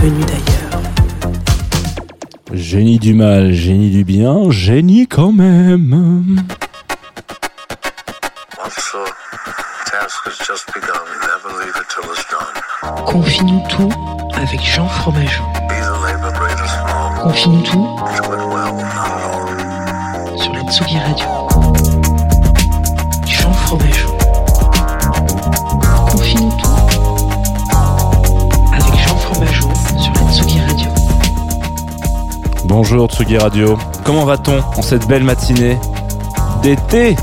venue d'ailleurs. Génie du mal, génie du bien, génie quand même. Confie-nous tout avec Jean Fromageau. Confie-nous tout sur la Tsugi Radio. Bonjour Tsugi Radio. Comment va-t-on en cette belle matinée d'été?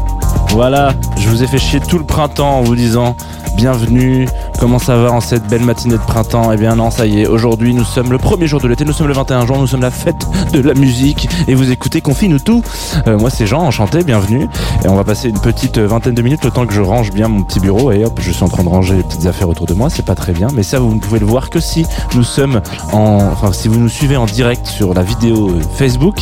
Voilà, je vous ai fait chier tout le printemps en vous disant bienvenue. Comment ça va en cette belle matinée de printemps? Eh bien non, ça y est, aujourd'hui nous sommes le premier jour de l'été, nous sommes le 21 juin, nous sommes la fête de la musique et vous écoutez Confine-nous tout. Euh, moi c'est Jean, enchanté, bienvenue. Et on va passer une petite euh, vingtaine de minutes le temps que je range bien mon petit bureau et hop, je suis en train de ranger les petites affaires autour de moi, c'est pas très bien, mais ça vous ne pouvez le voir que si nous sommes en enfin si vous nous suivez en direct sur la vidéo euh, Facebook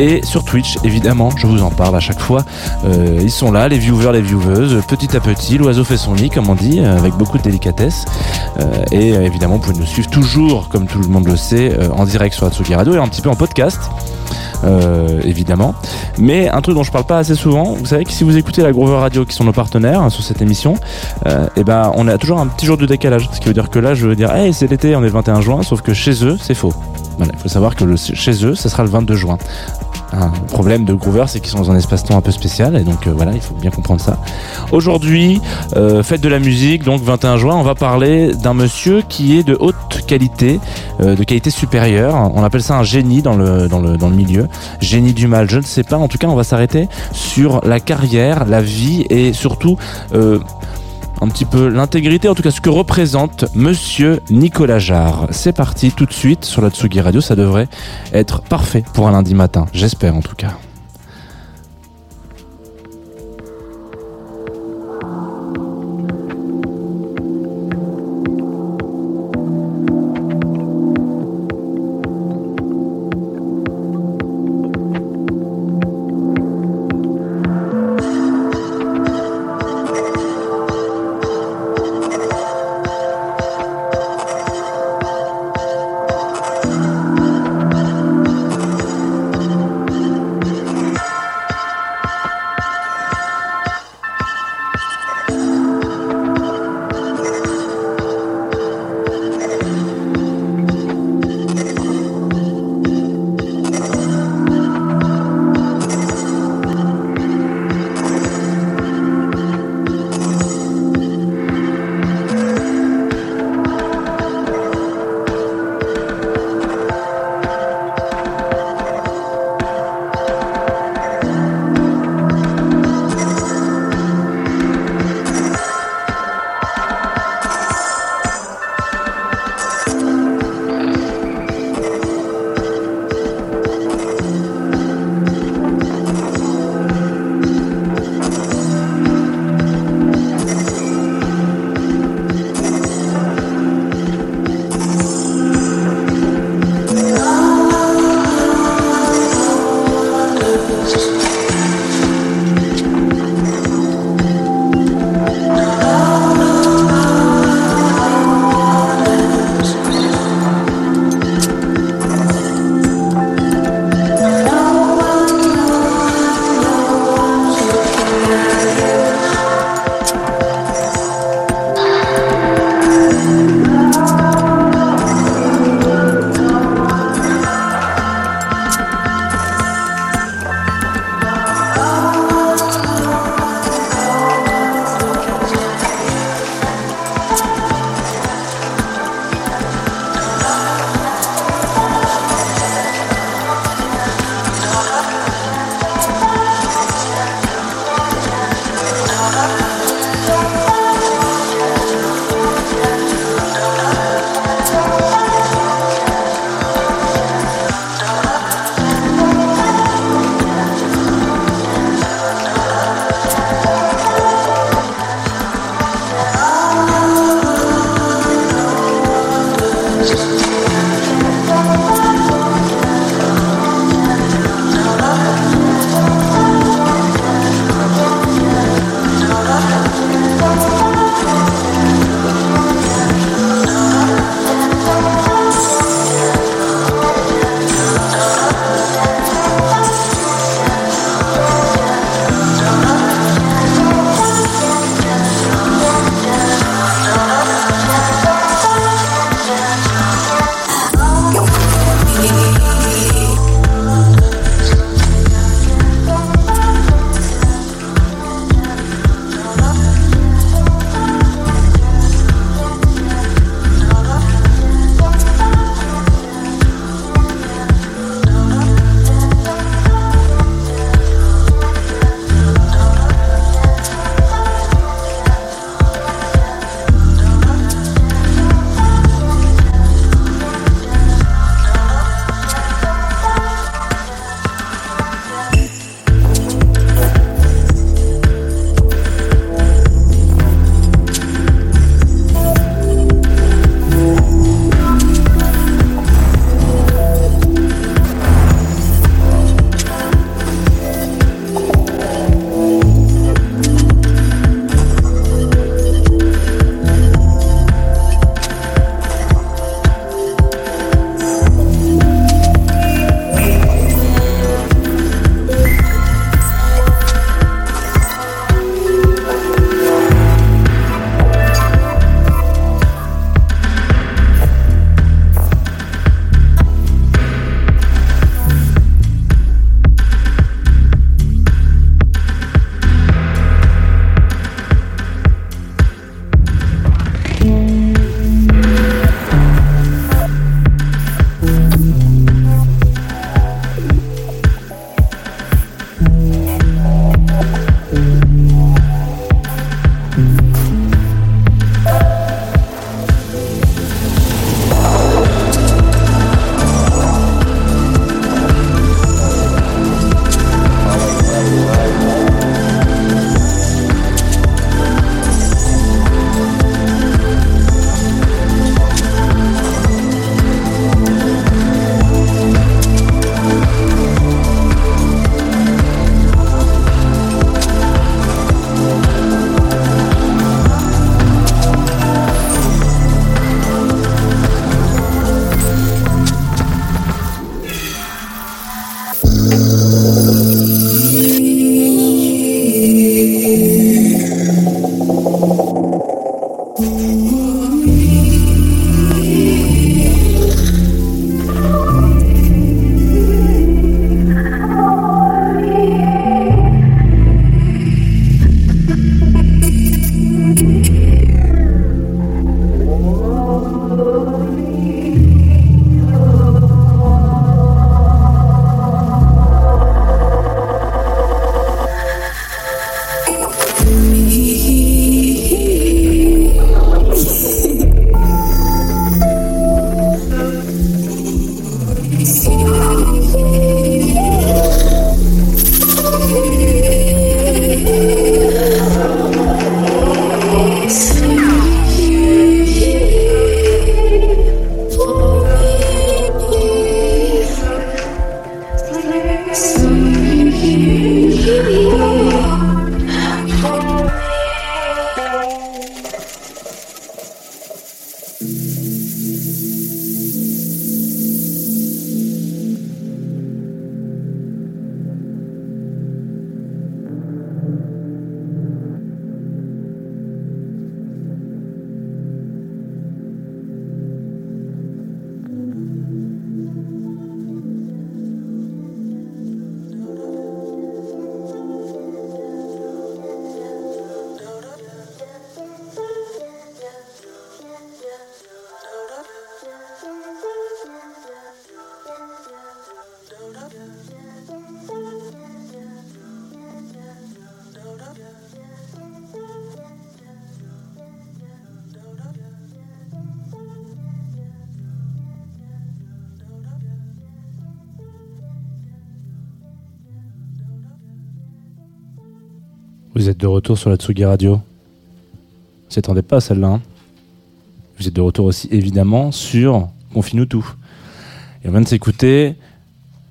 et sur Twitch évidemment, je vous en parle à chaque fois. Euh, ils sont là, les viewers, les vieweuses, petit à petit, l'oiseau fait son nid comme on dit, avec beaucoup de délicatesse. Euh, et euh, évidemment, vous pouvez nous suivre toujours, comme tout le monde le sait, euh, en direct sur Atsugi Radio et un petit peu en podcast. évidemment. Mais un truc dont je parle pas assez souvent, vous savez que si vous écoutez la Grover Radio, qui sont nos partenaires hein, sur cette émission, et ben on a toujours un petit jour de décalage. Ce qui veut dire que là, je veux dire, hey, c'est l'été, on est le 21 juin, sauf que chez eux, c'est faux. Voilà, il faut savoir que chez eux, ça sera le 22 juin. Un problème de Groover, c'est qu'ils sont dans un espace-temps un peu spécial, et donc euh, voilà, il faut bien comprendre ça. Aujourd'hui, euh, fête de la musique, donc 21 juin, on va parler d'un monsieur qui est de haute qualité, euh, de qualité supérieure. On appelle ça un génie dans le, dans le, dans le milieu. Génie du mal, je ne sais pas. En tout cas, on va s'arrêter sur la carrière, la vie et surtout un petit peu l'intégrité, en tout cas ce que représente Monsieur Nicolas Jarre. C'est parti tout de suite sur la Tsugi Radio. Ça devrait être parfait pour un lundi matin. J'espère en tout cas. Thank you. Vous êtes de retour sur la Tsugi Radio. Vous attendez pas à celle-là. hein. Vous êtes de retour aussi évidemment sur Confine-nous tout. Et on vient de s'écouter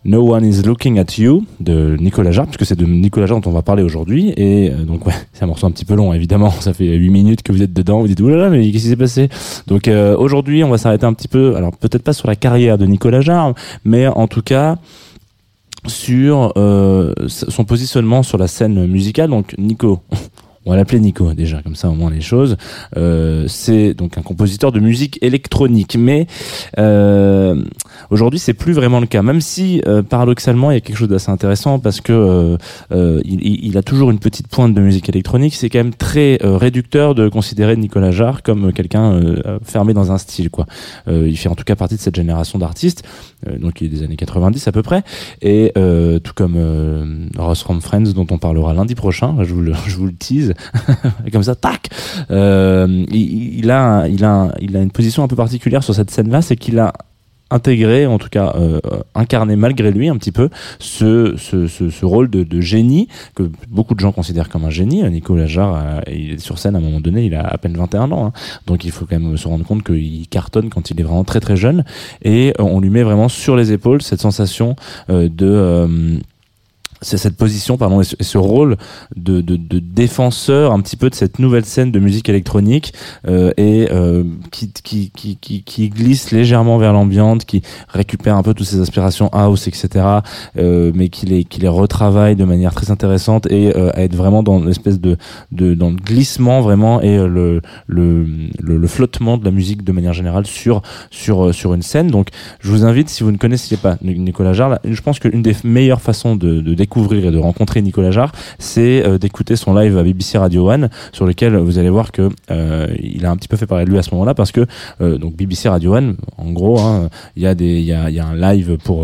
No One Is Looking at You de Nicolas Jarre, puisque c'est de Nicolas Jarre dont on va parler aujourd'hui. Et euh, donc ouais, c'est un morceau un petit peu long évidemment. Ça fait 8 minutes que vous êtes dedans. Vous dites oulala mais qu'est-ce qui s'est passé? Donc euh, aujourd'hui on va s'arrêter un petit peu. Alors peut-être pas sur la carrière de Nicolas Jarre, mais en tout cas sur euh, son positionnement sur la scène musicale. Donc Nico, on va l'appeler Nico déjà, comme ça au moins les choses. Euh, c'est donc un compositeur de musique électronique, mais euh, aujourd'hui c'est plus vraiment le cas. Même si euh, paradoxalement il y a quelque chose d'assez intéressant parce que euh, il, a toujours une petite pointe de musique électronique. C'est quand même très réducteur de considérer Nicolas Jarre comme quelqu'un fermé dans un style. Quoi. Il fait en tout cas partie de cette génération d'artistes, donc il est des années 90 à peu près, et tout comme Ross from Friends dont on parlera lundi prochain, je vous le, je vous le tease, et comme ça, tac. Euh, il, a, il a, il a une position un peu particulière sur cette scène-là, c'est qu'il a intégré, en tout cas euh, incarné malgré lui un petit peu ce, ce, ce, rôle de, génie que beaucoup de gens considèrent comme un génie. Nicolas Jarre, euh, il est sur scène à un moment donné, il a à peine 21 ans, hein. donc il faut quand même se rendre compte qu'il cartonne quand il est vraiment très très jeune et on lui met vraiment sur les épaules cette sensation de c'est cette position pardon et ce, rôle de, de, de défenseur un petit peu de cette nouvelle scène de musique électronique euh, et euh, qui, qui, qui, qui, glisse légèrement vers l'ambiante qui récupère un peu toutes ses aspirations house etc euh, mais qui les, qui les retravaille de manière très intéressante et euh, à être vraiment dans l'espèce de, de dans le glissement vraiment et euh, le, le, le, flottement de la musique de manière générale sur sur euh, sur une scène. Donc je vous invite si vous ne connaissiez pas Nicolas Jarre je pense qu'une des meilleures façons de, de découvrir et de rencontrer Nicolas Jarre c'est euh, d'écouter son live à BBC Radio One sur lequel vous allez voir que euh, il a un petit peu fait parler de lui à ce moment-là parce que euh, donc BBC Radio One en gros hein, il y a des il y y a un live pour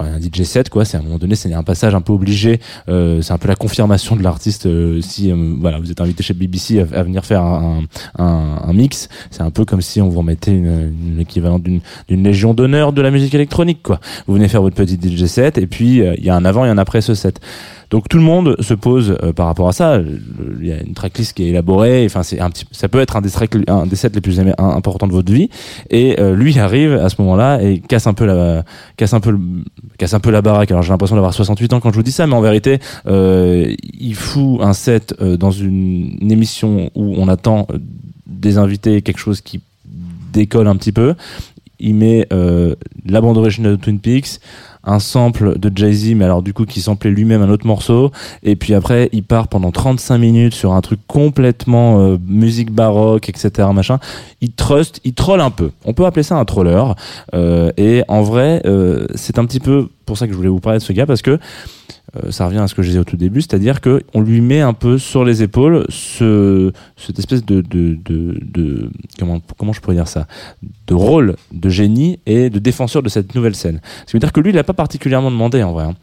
un DJ set quoi c'est à un moment donné c'est un passage un peu obligé euh, c'est un peu la confirmation de l'artiste euh, si euh, voilà vous êtes invité chez BBC à, venir faire un, un, un mix. C'est un peu comme si on vous remettait une, une équivalent d'une d'une légion d'honneur de la musique électronique quoi. Vous venez faire votre petit DJ set et puis euh, il y a un avant et un après ce set donc tout le monde se pose euh, par rapport à ça. Il y a une tracklist qui est élaborée. Enfin, c'est un petit, ça peut être un des, un des sets les plus importants de votre vie. Et euh, lui arrive à ce moment-là et casse un peu la, casse un peu, le- casse un peu la baraque. Alors j'ai l'impression d'avoir 68 ans quand je vous dis ça, mais en vérité, euh, il fout un set euh, dans une, une émission où on attend euh, des invités quelque chose qui décolle un petit peu. Il met euh, la bande originale de Twin Peaks, un sample de Jay-Z, mais alors du coup qui samplait lui-même un autre morceau, et puis après il part pendant 35 minutes sur un truc complètement euh, musique baroque, etc. machin. Il trust, il troll un peu. On peut appeler ça un troller. Euh, et en vrai, euh, c'est un petit peu pour ça que je voulais vous parler de ce gars parce que euh, ça revient à ce que je disais au tout début, c'est-à-dire que on lui met un peu sur les épaules ce, cette espèce de, comment, je pourrais dire ça, de rôle de génie et de défenseur de cette nouvelle scène. Ça veut dire que lui, il n'a pas particulièrement demandé en vrai. hein.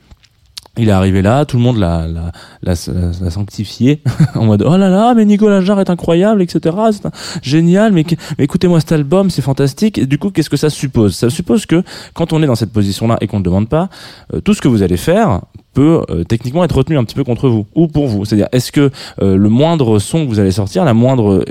Il est arrivé là, tout le monde l'a, l'a, l'a, l'a sanctifié en mode oh là là, mais Nicolas Jarre est incroyable, etc. C'est génial, mais écoutez-moi cet album, c'est fantastique. Et du coup, qu'est-ce que ça suppose? Ça suppose que quand on est dans cette position-là et qu'on ne demande pas, euh, tout ce que vous allez faire peut euh, techniquement être retenu un petit peu contre vous ou pour vous. C'est-à-dire, est-ce que euh, le moindre son que vous allez sortir, la moindre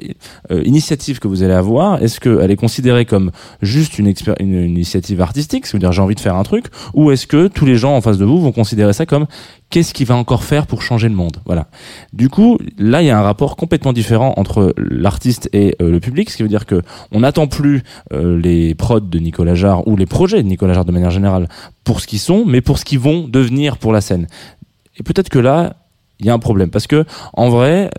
euh, initiative que vous allez avoir, est-ce qu'elle est considérée comme juste une, une initiative artistique, c'est-à-dire j'ai envie de faire un truc, ou est-ce que tous les gens en face de vous vont considérer ça comme qu'est-ce qu'il va encore faire pour changer le monde Voilà. Du coup, là, il y a un rapport complètement différent entre l'artiste et euh, le public, ce qui veut dire que on n'attend plus euh, les prods de Nicolas Jarre ou les projets de Nicolas Jarre de manière générale pour ce qu'ils sont, mais pour ce qu'ils vont devenir pour la scène. Et peut-être que là, il y a un problème parce que en vrai,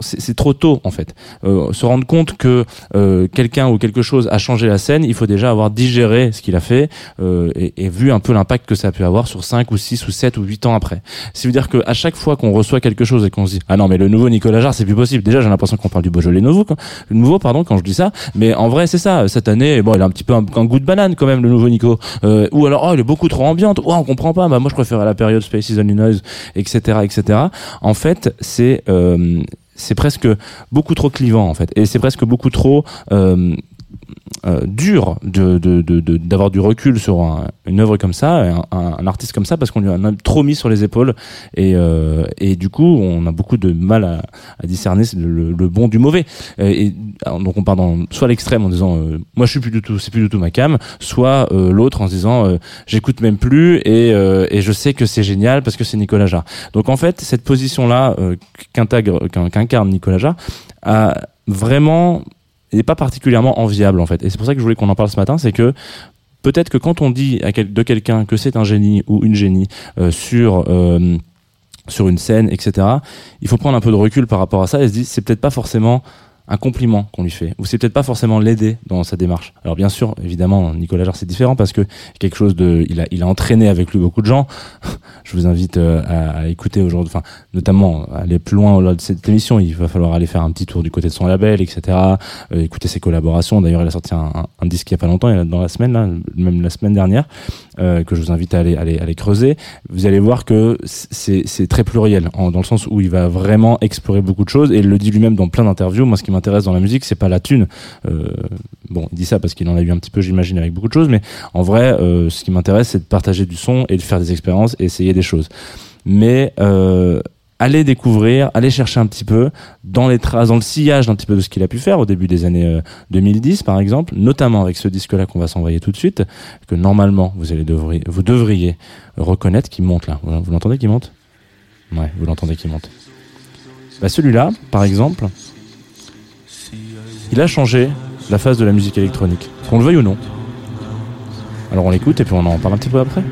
c'est trop tôt en fait. Euh, se rendre compte que euh, quelqu'un ou quelque chose a changé la scène, il faut déjà avoir digéré ce qu'il a fait euh, et, et vu un peu l'impact que ça a pu avoir sur 5 ou 6 ou 7 ou 8 ans après. Ça veut dire que à chaque fois qu'on reçoit quelque chose et qu'on se dit ah non mais le nouveau Nicolas Jarre c'est plus possible. Déjà j'ai l'impression qu'on parle du Beaujolais nouveau, quand- nouveau pardon quand je dis ça, mais en vrai c'est ça. Cette année bon il a un petit peu un, goût de banane quand même le nouveau Nico. Euh, ou alors oh il est beaucoup trop ambiante. Oh on comprend pas. Bah moi je préfère la période Space is Only Noise etc etc. En fait c'est euh, c'est presque beaucoup trop clivant en fait. Et c'est presque beaucoup trop euh, euh, dur de de- d'avoir du recul sur un- une œuvre comme ça, un, artiste comme ça, parce qu'on lui en a trop mis sur les épaules et, euh, et du coup on a beaucoup de mal à, discerner le, bon du mauvais. Euh, Et, donc on part dans soit l'extrême en disant euh, moi je suis plus du tout, c'est plus du tout ma cam, soit l'autre en se disant j'écoute même plus et, et je sais que c'est génial parce que c'est Nicolas Jarre. Donc en fait cette position là qu'incarne Nicolas Jarre a vraiment n'est pas particulièrement enviable en fait. Et c'est pour ça que je voulais qu'on en parle ce matin, c'est que peut-être que quand on dit de quelqu'un que c'est un génie ou une génie euh, sur euh, sur une scène, etc. Il faut prendre un peu de recul par rapport à ça et se dire c'est peut-être pas forcément un compliment qu'on lui fait ou c'est peut-être pas forcément l'aider dans sa démarche. Alors bien sûr, évidemment, Nicolas Jarre c'est différent parce que quelque chose de il a il a entraîné avec lui beaucoup de gens. Je vous invite euh, à, à écouter aujourd'hui enfin notamment aller plus loin au-delà de cette émission, il va falloir aller faire un petit tour du côté de son label, etc. Euh, écouter ses collaborations. D'ailleurs, il a sorti un, un- disque il y a pas longtemps, il a dans la semaine là, même la semaine dernière, euh, que je vous invite à aller, aller, aller creuser. Vous allez voir que c'est c'est très pluriel, en- dans le sens où il va vraiment explorer beaucoup de choses et il le dit lui-même dans plein d'interviews. Moi, m'intéresse dans la musique, c'est pas la thune. Euh, bon, il dit ça parce qu'il en a eu un petit peu, j'imagine, avec beaucoup de choses, mais en vrai, euh, ce qui m'intéresse, c'est de partager du son et de faire des expériences et essayer des choses. Mais euh, allez découvrir, allez chercher un petit peu dans les traces, dans le sillage d'un petit peu de ce qu'il a pu faire au début des années euh, 2010, par exemple, notamment avec ce disque-là qu'on va s'envoyer tout de suite, que normalement vous allez devriez, vous devriez reconnaître qui monte là. Vous, vous l'entendez qui monte? Ouais, vous l'entendez qui monte. Bah celui-là, par exemple, il a changé la phase de la musique électronique, qu'on le veuille ou non. Alors on l'écoute et puis on en parle un petit peu après.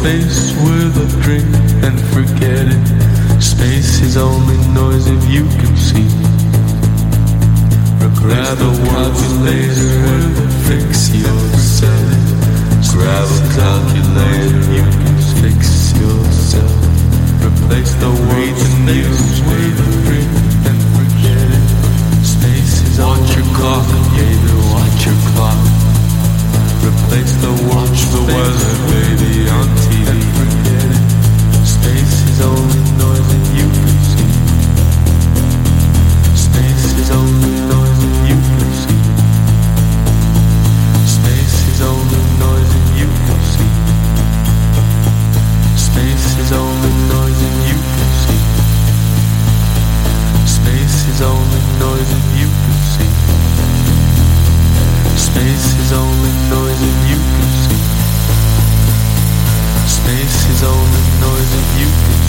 Space with a drink and forget it. Space is only noise if you can see. Grab a calculator and fix yourself. Grab a calculator, you can fix yourself. Replace the words and use with a drink and forget it. Space is watch your clock, baby, watch your clock. Watch the weather, baby, on TV. And forget it. Space is only noise that you can see. Space is only noise that you can see. Space is only noise that you can see. Space is only you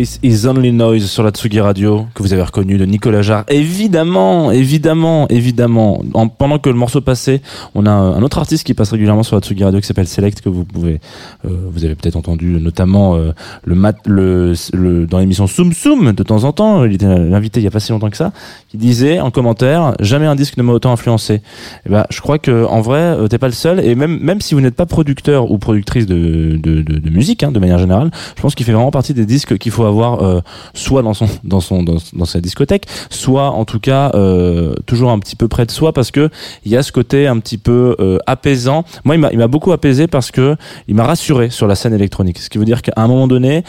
Is Only Noise sur la Tsugi Radio, que vous avez reconnu de Nicolas Jarre. Évidemment, évidemment, évidemment. En- pendant que le morceau passait, on a un autre artiste qui passe régulièrement sur la Tsugi Radio qui s'appelle Select, que vous pouvez, euh, vous avez peut-être entendu, notamment euh, dans l'émission Soum Soum de temps en temps. Il était l'invité il y a pas si longtemps que ça, qui disait en commentaire jamais un disque ne m'a autant influencé. Et ben, je crois que en vrai, euh, t'es pas le seul. Et même même si vous n'êtes pas producteur ou productrice de musique, hein, de manière générale, je pense qu'il fait vraiment partie des disques qu'il faut avoir euh, soit dans son dans son dans, sa discothèque, soit en tout cas euh, toujours un petit peu près de soi parce que il y a ce côté un petit peu euh, apaisant. Moi, il m'a beaucoup apaisé parce que il m'a rassuré sur la scène électronique. Ce qui veut dire qu'à un moment donné,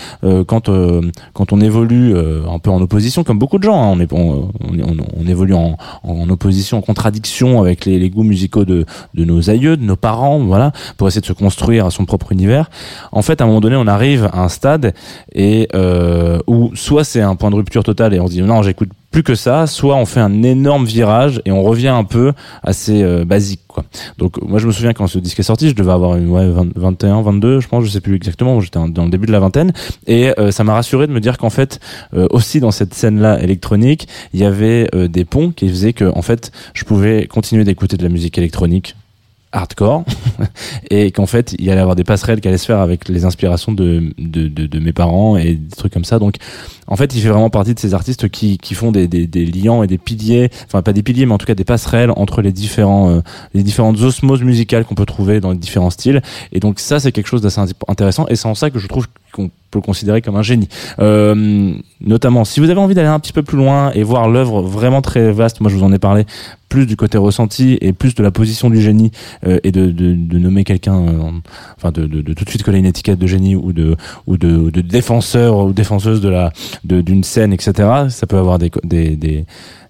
quand quand on évolue un peu en opposition, comme beaucoup de gens, hein, on, évolue en, opposition, en contradiction avec les, goûts musicaux de, de nos aïeux, de nos parents, voilà, pour essayer de se construire son propre univers. En fait, à un moment donné, on arrive à un stade et où soit c'est un point de rupture total et on se dit non, j'écoute plus que ça, soit on fait un énorme virage et on revient un peu assez euh, basique quoi. Donc moi je me souviens quand ce disque est sorti, je devais avoir une, ouais, 20 21, 22, je pense, je sais plus exactement, j'étais dans le début de la vingtaine et euh, ça m'a rassuré de me dire qu'en fait euh, aussi dans cette scène là électronique, il y avait euh, des ponts qui faisaient que en fait je pouvais continuer d'écouter de la musique électronique hardcore et qu'en fait il y allait avoir des passerelles qui allaient se faire avec les inspirations de, de, de, de mes parents et des trucs comme ça. Donc en fait il fait vraiment partie de ces artistes qui, qui font des, des, des liants et des piliers enfin pas des piliers mais en tout cas des passerelles entre les différents euh, les différentes osmoses musicales qu'on peut trouver dans les différents styles. Et donc ça c'est quelque chose d'assez intéressant et c'est en ça que je trouve qu'on peut le considérer comme un génie. Euh, notamment si vous avez envie d'aller un petit peu plus loin et voir l'œuvre vraiment très vaste moi je vous en ai parlé plus du côté ressenti et plus de la position du génie euh, et de, de, de nommer quelqu'un euh, en- enfin de, de, tout de suite coller une étiquette de génie ou de ou de, défenseur ou défenseuse de la d'une scène etc ça peut avoir des des, des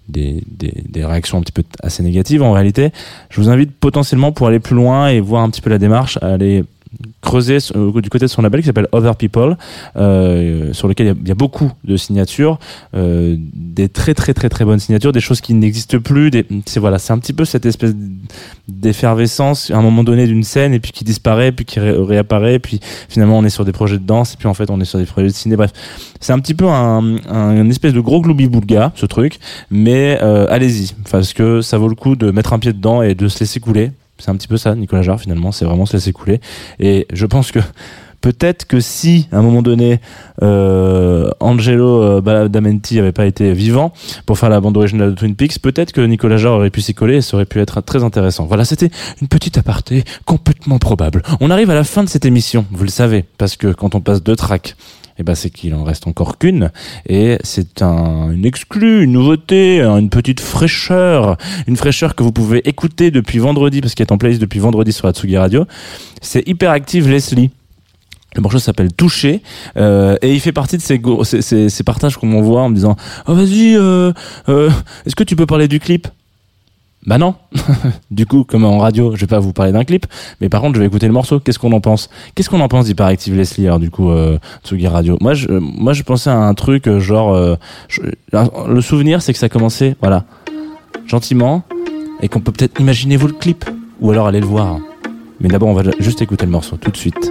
des, des, réactions un petit peu assez négatives en réalité. Je vous invite potentiellement pour aller plus loin et voir un petit peu la démarche, aller creuser euh, du côté de son label qui s'appelle Other People, euh, sur lequel il y a- beaucoup de signatures, euh, des très très très très bonnes signatures, des choses qui n'existent plus. C'est voilà, c'est un petit peu cette espèce d'effervescence à un moment donné d'une scène et puis qui disparaît, puis qui ré- réapparaît, puis finalement on est sur des projets de danse et puis en fait on est sur des projets de ciné. Bref, c'est un petit peu un, un une espèce de gros gloubi-boulga ce truc, mais allez-y parce que ça vaut le coup de mettre un pied dedans et de se laisser couler. C'est un petit peu ça, Nicolas Jarre, finalement, c'est vraiment se laisser couler. Et je pense que peut-être que si, à un moment donné, euh, Angelo euh, Badalamenti avait pas été vivant pour faire la bande originale de Twin Peaks, peut-être que Nicolas Jarre aurait pu s'y coller et ça aurait pu être très intéressant. Voilà, c'était une petite aparté complètement probable. On arrive à la fin de cette émission, vous le savez, parce que quand on passe deux tracks, eh ben c'est qu'il en reste encore qu'une et c'est un une exclue, une nouveauté, une petite fraîcheur, une fraîcheur que vous pouvez écouter depuis vendredi parce qu'il est en playlist depuis vendredi sur la Tsugi Radio. C'est Hyperactive Leslie. Le morceau s'appelle Toucher euh, et il fait partie de ces, ces, ces, ces partages qu'on m'envoie en me disant oh vas-y euh, euh, est-ce que tu peux parler du clip? Bah non. du coup, comme en radio, je vais pas vous parler d'un clip, mais par contre, je vais écouter le morceau. Qu'est-ce qu'on en pense? Qu'est-ce qu'on en pense d'Hyperactive Leslie alors du coup euh, Tsugi Radio? Moi, je, moi, je pensais à un truc euh, genre euh, le souvenir, c'est que ça commençait, voilà, gentiment, et qu'on peut peut-être imaginer vous le clip, ou alors aller le voir. Mais d'abord, on va juste écouter le morceau tout de suite.